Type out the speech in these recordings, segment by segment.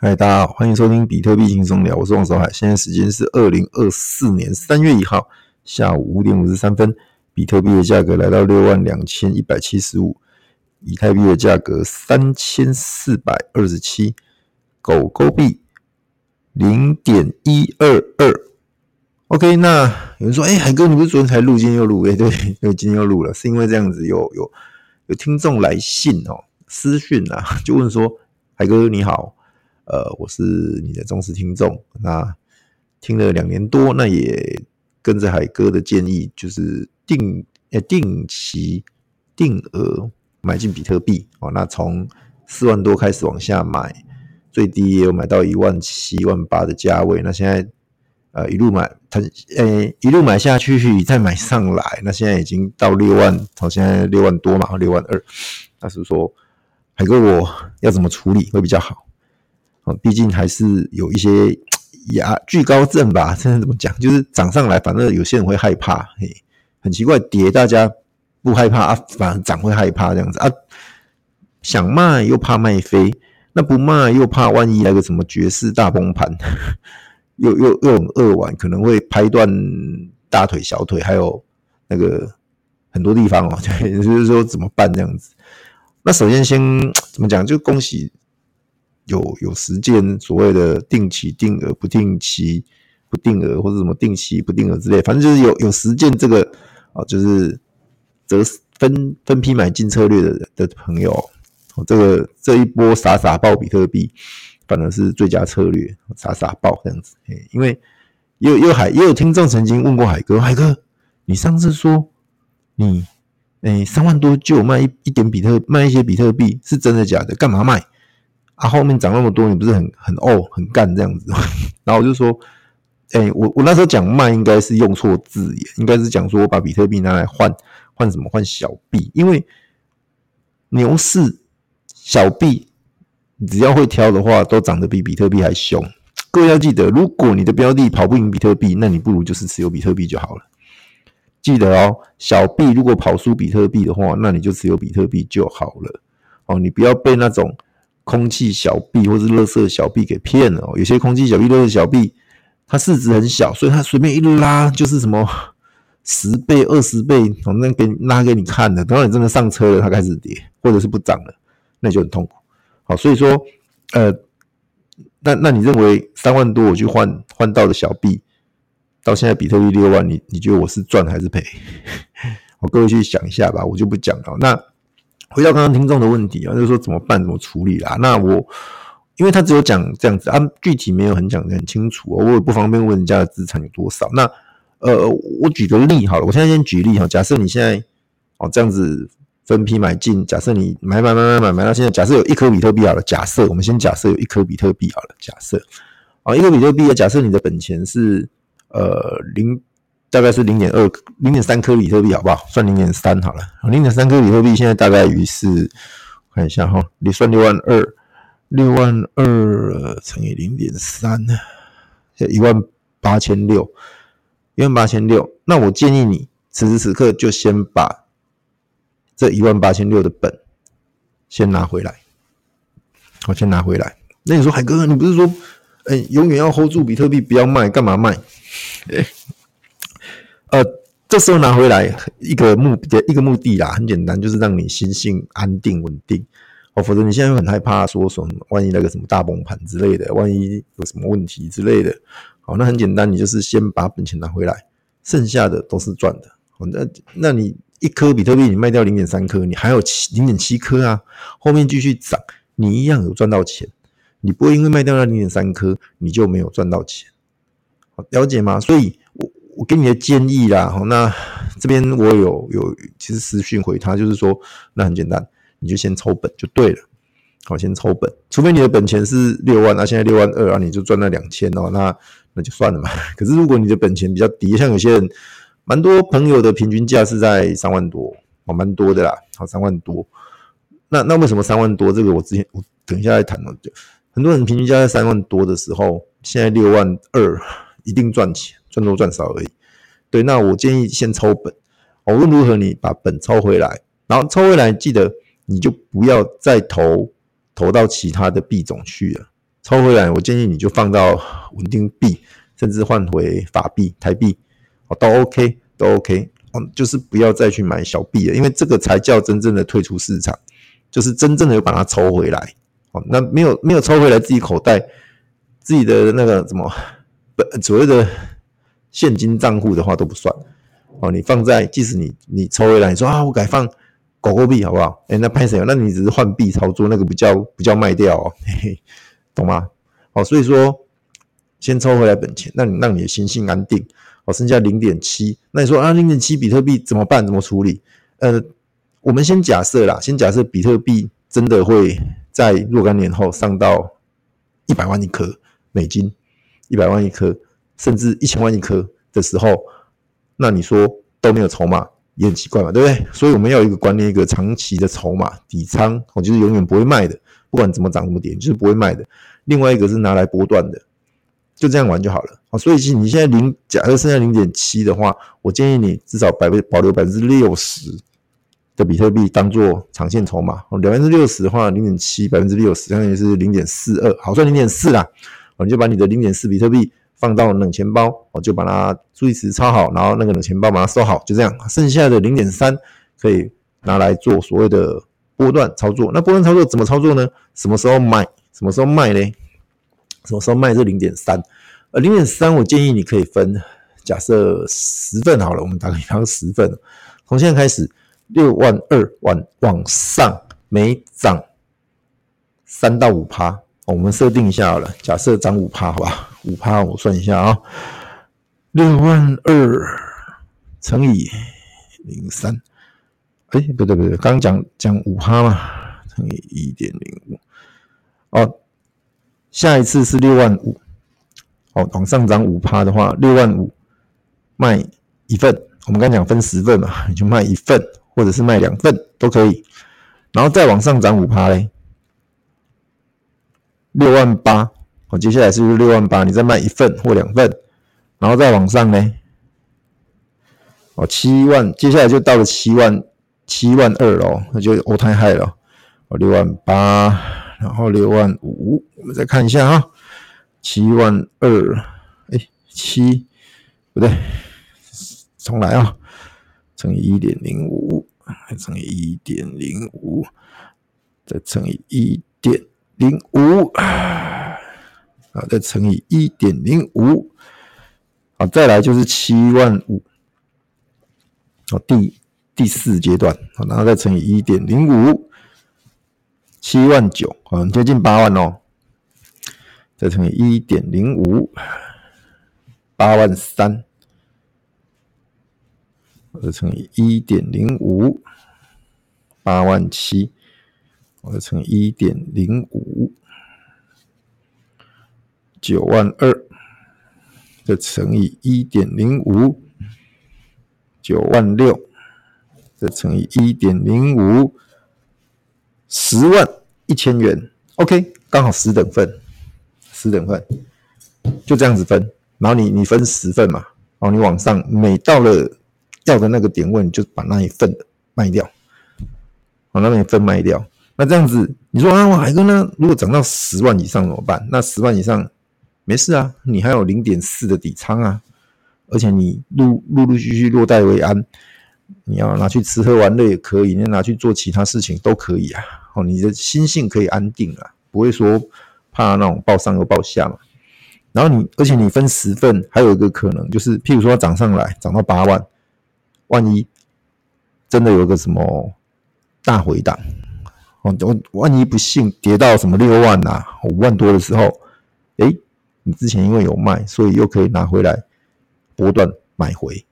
嗨，大家好，欢迎收听比特币轻松聊，我是王守海。现在时间是二零二四年三月一号下午五点五十三分，比特币的价格来到六万两千一百七十五，以太币的价格三千四百二十七，狗狗币零点一二二。OK，那有人说，哎，海哥，你不是昨天才录，今天又录？哎，对，对，今天又录了，是因为这样子有有有听众来信哦，私讯啊，就问说，海哥你好。呃，我是你的忠实听众，那听了两年多，那也跟着海哥的建议，就是定呃定期定额买进比特币哦。那从四万多开始往下买，最低也有买到一万七、万八的价位。那现在呃一路买，它呃一路买下去，再买上来，那现在已经到六万，好，现在六万多嘛，六万二。那是说海哥，我要怎么处理会比较好？毕竟还是有一些牙惧高症吧，现在怎么讲？就是涨上来，反正有些人会害怕，嘿，很奇怪，跌大家不害怕啊，反而涨会害怕这样子啊。想卖又怕卖飞，那不卖又怕万一来个什么绝世大崩盘，又又又很扼腕，可能会拍断大腿、小腿，还有那个很多地方哦。对，就是说怎么办这样子？那首先先 怎么讲？就恭喜。有有实践所谓的定期定额、不定期不定额，或者什么定期不定额之类，反正就是有有实践这个啊，就是则分分批买进策略的的朋友，这个这一波傻傻爆比特币，反而是最佳策略，傻傻爆这样子。因为也有也有海也有听众曾经问过海哥，海哥，你上次说你诶三万多就卖一一点比特卖一些比特币，是真的假的？干嘛卖？啊，后面涨那么多，你不是很很哦很干这样子？然后我就说，哎、我我那时候讲卖应该是用错字眼，应该是讲说我把比特币拿来换换什么换小币，因为牛市小币只要会挑的话，都涨得比比特币还凶。各位要记得，如果你的标的跑不赢比特币，那你不如就是持有比特币就好了。记得哦，小币如果跑输比特币的话，那你就持有比特币就好了。哦，你不要被那种。空气小币或是垃圾小币给骗了，有些空气小币、垃圾小币，它市值很小，所以它随便一拉就是什么十倍、二十倍，反正给拉给你看的。等到你真的上车了，它开始跌，或者是不涨了，那就很痛苦。好，所以说，呃，那那你认为三万多我去换换到的小币，到现在比特币六万，你你觉得我是赚还是赔？好，各位去想一下吧，我就不讲了。那。回到刚刚听众的问题啊，就是说怎么办、怎么处理啦？那我因为他只有讲这样子啊，具体没有很讲得很清楚，我也不方便问人家的资产有多少。那呃，我举个例好了，我现在先举例哈，假设你现在哦这样子分批买进，假设你买买买买买买到现在，假设有一颗比特币好了，假设我们先假设有一颗比特币好了，假设啊一颗比特币，假设你的本钱是呃零。大概是零点二、零点三颗比特币，好不好？算零点三好了。零点三颗比特币现在大概于是，看一下哈，你算六万二，六万二乘以零点三，一万八千六，一万八千六。那我建议你此时此刻就先把这一万八千六的本先拿回来，我先拿回来。那你说海哥，你不是说，哎，永远要 hold 住比特币，不要卖，干嘛卖？哎。呃，这时候拿回来一个目的，一个目的啦，很简单，就是让你心性安定稳定哦。否则你现在会很害怕，说什么万一那个什么大崩盘之类的，万一有什么问题之类的。好，那很简单，你就是先把本钱拿回来，剩下的都是赚的。那那你一颗比特币你卖掉零点三颗，你还有七零点七颗啊，后面继续涨，你一样有赚到钱。你不会因为卖掉那零点三颗，你就没有赚到钱。好，了解吗？所以。我给你的建议啦，那这边我有有其实私讯回他，就是说，那很简单，你就先抽本就对了，好，先抽本，除非你的本钱是六万，那现在六万二啊，你就赚了两千哦，那那就算了嘛。可是如果你的本钱比较低，像有些人，蛮多朋友的平均价是在三万多，哦，蛮多的啦，好，三万多。那那为什么三万多？这个我之前我等一下再谈哦，就很多人平均价在三万多的时候，现在六万二一定赚钱。赚多赚少而已，对，那我建议先抽本，无论如何你把本抽回来，然后抽回来记得你就不要再投投到其他的币种去了，抽回来，我建议你就放到稳定币，甚至换回法币、台币，哦，都 OK，都 OK，哦，就是不要再去买小币了，因为这个才叫真正的退出市场，就是真正的有把它抽回来，哦，那没有没有抽回来自己口袋自己的那个什么所谓的现金账户的话都不算。哦，你放在，即使你你抽回来，你说啊，我改放狗狗币好不好？哎、欸，那拍谁？那你只是换币操作，那个不叫不叫卖掉哦，嘿嘿，懂吗？哦，所以说先抽回来本钱，让你让你的心性安定。哦，剩下零点七，那你说啊，零点七比特币怎么办？怎么处理？呃，我们先假设啦，先假设比特币真的会在若干年后上到一百万一颗美金，一百万一颗，甚至一千万一颗的时候。那你说都没有筹码也很奇怪嘛，对不对？所以我们要一个观念，一个长期的筹码底仓，我就是永远不会卖的，不管怎么涨怎么跌，就是不会卖的。另外一个是拿来波段的，就这样玩就好了。好，所以其实你现在零，假设剩下零点七的话，我建议你至少百分保留百分之六十的比特币当做长线筹码。哦，百分之六十的话，零点七百分之六十，相当于是零点四二，好，算零点四啦。你就把你的零点四比特币。放到冷钱包，我就把它注意词抄好，然后那个冷钱包把它收好，就这样。剩下的零点三可以拿来做所谓的波段操作。那波段操作怎么操作呢？什么时候买？什么时候卖呢？什么时候卖这零点三？呃，零点三我建议你可以分，假设十份好了，我们打个比方十份，从现在开始六万二往往上，每涨三到五趴。我们设定一下好了，假设涨五趴，好吧？五趴，我算一下啊，六万二乘以零三，哎，不对不对，刚讲讲五趴嘛，乘以一点零五，哦，下一次是六万五，哦，往上涨五趴的话，六万五卖一份，我们刚讲分十份嘛，你就卖一份，或者是卖两份都可以，然后再往上涨五趴嘞。六万八，哦，接下来是不是六万八？你再卖一份或两份，然后再往上呢？哦，七万，接下来就到了七万七万二了，那就欧太嗨了。哦，六万八，然后六万五，我们再看一下啊，七万二，哎，七不对，重来啊，乘以一点零五，乘以一点零五，再乘以一点。零五。啊，再乘以一点零五，啊，再来就是七万五，好，第第四阶段，好，然后再乘以一点零五，七万九，很接近八万哦，再乘以一点零五，八万三，再乘以一点零五，八万七。再乘一点零五，九万二，再乘以一点零五，九万六，再乘以一点零五，十万一千元。OK，刚好十等份，十等份，就这样子分。然后你你分十份嘛，然后你往上，每到了要的那个点位，你就把那一份卖掉，把那一份卖掉。那这样子，你说啊，海哥呢？如果涨到十万以上怎么办？那十万以上没事啊，你还有零点四的底仓啊，而且你陆陆陆续续落袋为安，你要拿去吃喝玩乐也可以，你要拿去做其他事情都可以啊。哦，你的心性可以安定啊，不会说怕那种抱上又抱下嘛。然后你，而且你分十份，还有一个可能就是，譬如说涨上来涨到八万，万一真的有个什么大回档。哦，我万一不幸跌到什么六万呐、五万多的时候，诶，你之前因为有卖，所以又可以拿回来波段买回。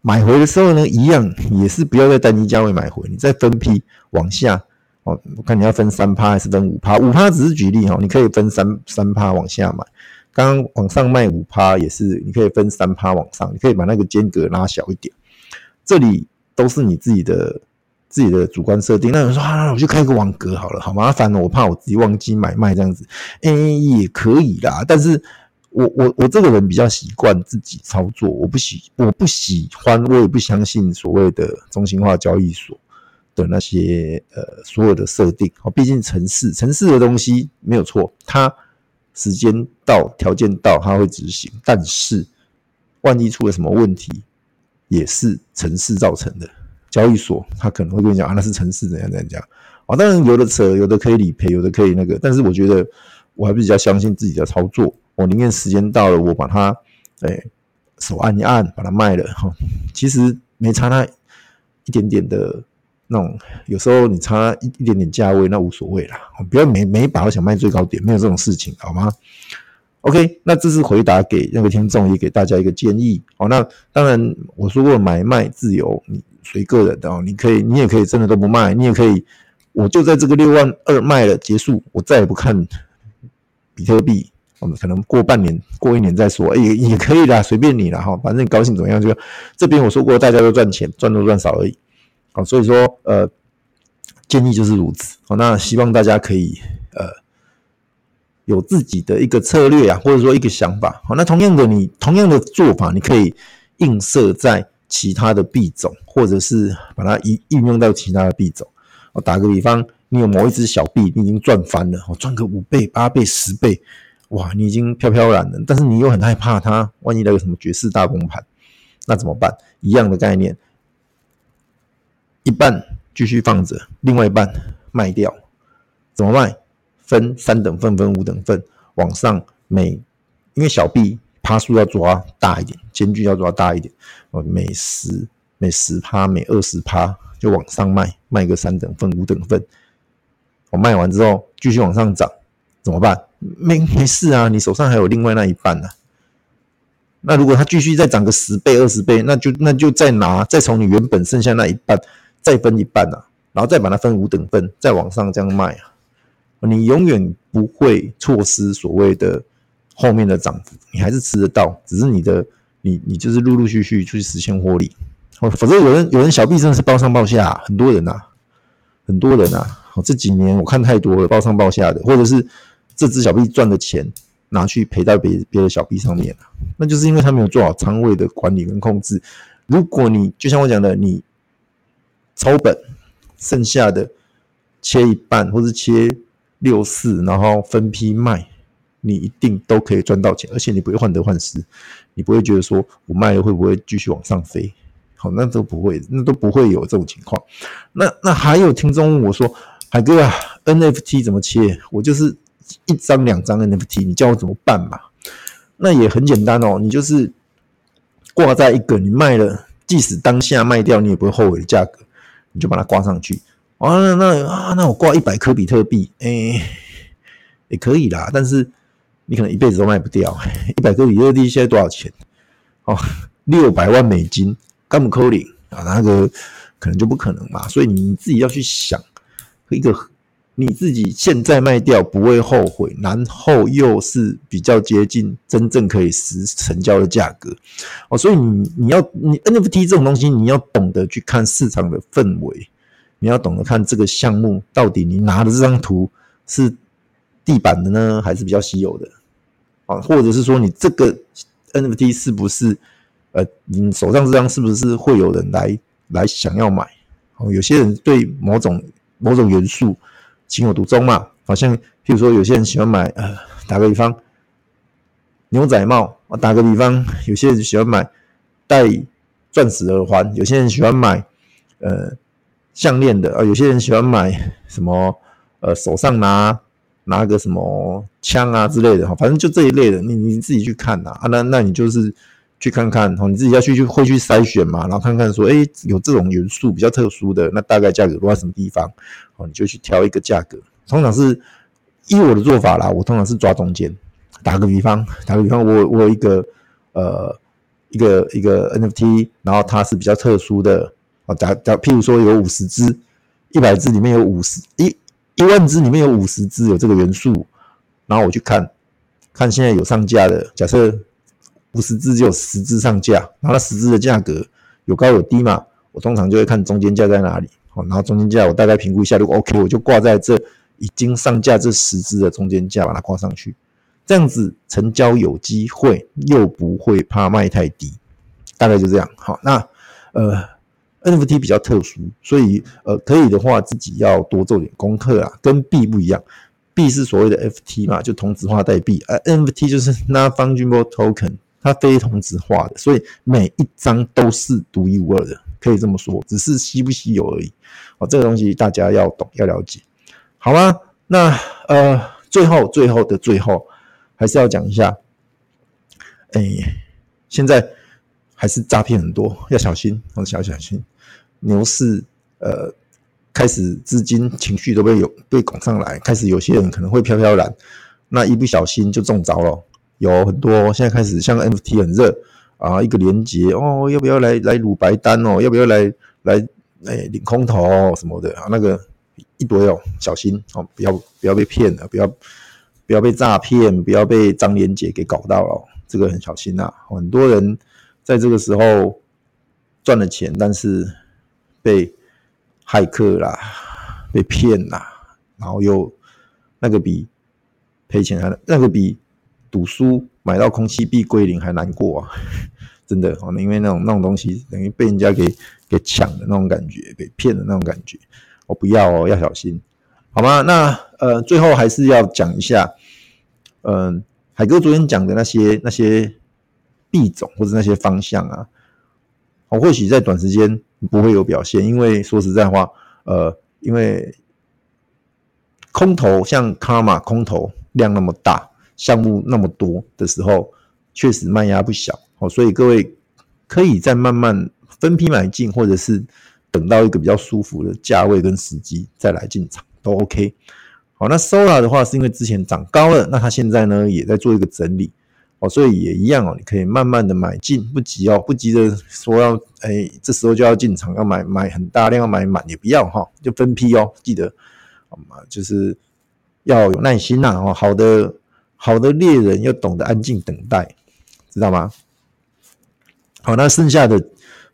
买回的时候呢，一样也是不要在单一价位买回，你再分批往下。哦，我看你要分三趴还是分五趴？五趴只是举例哈，你可以分三三趴往下买。刚刚往上卖五趴也是，你可以分三趴往上，你可以把那个间隔拉小一点。这里都是你自己的。自己的主观设定，那有人说啊，我就开个网格好了，好麻烦哦，我怕我自己忘记买卖这样子，哎、也可以啦。但是我我我这个人比较习惯自己操作，我不喜我不喜欢，我也不相信所谓的中心化交易所的那些呃所有的设定。哦，毕竟城市城市的东西没有错，它时间到，条件到，它会执行。但是，万一出了什么问题，也是城市造成的。交易所他可能会跟你讲啊，那是城市怎样怎样讲啊。当然有的扯，有的可以理赔，有的可以那个。但是我觉得我还比较相信自己的操作。我宁愿时间到了，我把它哎手按一按，把它卖了哈。其实没差那一点点的。那种有时候你差一一点点价位，那无所谓啦。不要每每把都想卖最高点，没有这种事情，好吗？OK，那这是回答给那个听众，也给大家一个建议。哦，那当然我说过买卖自由，你随个人的哦，你可以，你也可以真的都不卖，你也可以，我就在这个六万二卖了结束，我再也不看比特币。我们可能过半年、过一年再说，也也可以啦，随便你啦哈，反正你高兴怎么样就。这边我说过，大家都赚钱，赚多赚少而已。好，所以说，呃，建议就是如此。好，那希望大家可以，呃，有自己的一个策略啊，或者说一个想法。好，那同样的，你同样的做法，你可以映射在其他的币种，或者是把它应应用到其他的币种。我打个比方，你有某一只小币，你已经赚翻了，哦，赚个五倍、八倍、十倍，哇，你已经飘飘然了。但是你又很害怕它，万一来个什么绝世大崩盘，那怎么办？一样的概念。一半继续放着，另外一半卖掉，怎么卖？分三等份，分五等份，往上每，因为小币趴数要抓大一点，间距要抓大一点，哦，每十每十趴，每二十趴就往上卖，卖个三等份，五等份，我卖完之后继续往上涨，怎么办？没没事啊，你手上还有另外那一半呢、啊。那如果它继续再涨个十倍、二十倍，那就那就再拿，再从你原本剩下那一半。再分一半啊，然后再把它分五等份，再往上这样卖啊，你永远不会错失所谓的后面的涨幅，你还是吃得到，只是你的你你就是陆陆续续去实现获利。哦，否则有人有人小币真的是抱上抱下，很多人呐，很多人呐，哦，这几年我看太多了，抱上抱下的，或者是这只小币赚的钱拿去赔到别别的小币上面，那就是因为他没有做好仓位的管理跟控制。如果你就像我讲的，你。抽本，剩下的切一半，或是切六四，然后分批卖，你一定都可以赚到钱，而且你不会患得患失，你不会觉得说我卖了会不会继续往上飞？好，那都不会，那都不会有这种情况。那那还有听众问我说，海哥啊，NFT 怎么切？我就是一张两张 NFT，你叫我怎么办嘛？那也很简单哦，你就是挂在一个你卖了，即使当下卖掉，你也不会后悔的价格。你就把它挂上去，啊，那啊，那我挂一百颗比特币，哎、也可以啦，但是你可能一辈子都卖不掉。一百个比特币现在多少钱？哦，六百万美金，干不扣零啊，那个可能就不可能嘛。所以你自己要去想一个。你自己现在卖掉不会后悔，然后又是比较接近真正可以实成交的价格哦，所以你你要你 NFT 这种东西，你要懂得去看市场的氛围，你要懂得看这个项目到底你拿的这张图是地板的呢，还是比较稀有的啊？或者是说你这个 NFT 是不是呃，你手上这张是不是会有人来来想要买？哦，有些人对某种某种元素。情有独钟嘛，好像譬如说，有些人喜欢买呃，打个比方，牛仔帽啊，打个比方，有些人喜欢买戴钻石耳环，有些人喜欢买呃项链的啊，有些人喜欢买什么呃手上拿拿个什么枪啊之类的哈，反正就这一类的，你你自己去看呐啊，那那你就是。去看看，你自己要去去会去筛选嘛，然后看看说，诶，有这种元素比较特殊的，那大概价格落在什么地方，哦，你就去挑一个价格。通常是依我的做法啦，我通常是抓中间。打个比方，打个比方，我我有一个呃一个一个 NFT，然后它是比较特殊的，啊，假假譬如说有五十只，一百只里面有五十一一万只里面有五十只有这个元素，然后我去看看现在有上架的，假设。五十只只有十只上架，然后那十只的价格有高有低嘛？我通常就会看中间价在哪里，好，然后中间价我大概评估一下，如果 OK，我就挂在这已经上架这十只的中间价，把它挂上去，这样子成交有机会，又不会怕卖太低，大概就这样。好，那呃 NFT 比较特殊，所以呃可以的话自己要多做点功课啊，跟币不一样币是所谓的 FT 嘛，就同质化代币，而 NFT 就是 Non-Fungible Token，它非同质化的，所以每一张都是独一无二的，可以这么说，只是稀不稀有而已。哦，这个东西大家要懂要了解，好吗？那呃，最后最后的最后，还是要讲一下，哎，现在还是诈骗很多，要小心，要小小心。牛市呃，开始资金情绪都被有被拱上来，开始有些人可能会飘飘然，那一不小心就中招了。有很多现在开始像 NFT 很热啊，一个连结哦，要不要来来撸白单哦？要不要来来哎领空投什么的啊？那个一堆哦，小心哦，不要不要被骗了，不要不要被诈骗，不要被张连杰给搞到了，这个很小心呐。很多人在这个时候赚了钱，但是被骇客啦，被骗啦，然后又那个比赔钱还那个比。赌输买到空气币归零还难过啊，真的哦，因为那种那种东西等于被人家给给抢的那种感觉，被骗的那种感觉，我不要哦，要小心，好吗？那呃，最后还是要讲一下，嗯、海哥昨天讲的那些那些币种或者那些方向啊，我或许在短时间不会有表现，因为说实在话，呃，因为空头像卡玛空头量那么大。项目那么多的时候，确实卖压不小哦，所以各位可以再慢慢分批买进，或者是等到一个比较舒服的价位跟时机再来进场都 OK。好，那 Solar 的话是因为之前涨高了，那它现在呢也在做一个整理所以也一样哦，你可以慢慢的买进，不急哦，不急着说要哎这时候就要进场要买买很大量要买满也不要哈，就分批哦，记得好吗？就是要有耐心呐哦，好的。好的猎人要懂得安静等待，知道吗？好，那剩下的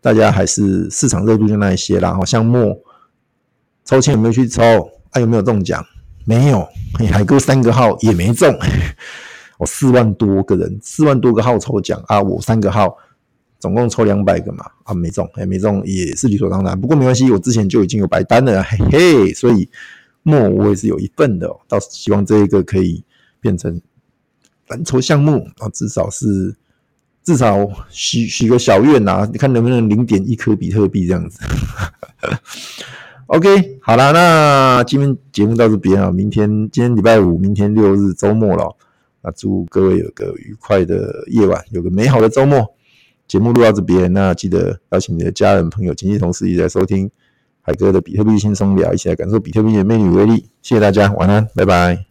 大家还是市场热度就那一些啦。好，像墨抽签有没有去抽？啊，有没有中奖？没有，海哥三个号也没中。我四万多个人，四万多个号抽奖啊，我三个号总共抽两百个嘛，啊，没中，也没中，也是理所当然。不过没关系，我之前就已经有白单了，嘿嘿，所以墨我也是有一份的。倒是希望这一个可以变成。蓝筹项目啊，至少是至少许许个小愿呐，你看能不能零点一颗比特币这样子？OK，好啦，那今天节目到这边啊，明天今天礼拜五，明天六日周末了，那祝各位有个愉快的夜晚，有个美好的周末。节目录到这边，那记得邀请你的家人、朋友、亲戚、同事一起来收听海哥的比特币轻松聊，一起来感受比特币的魅力与威力。谢谢大家，晚安，拜拜。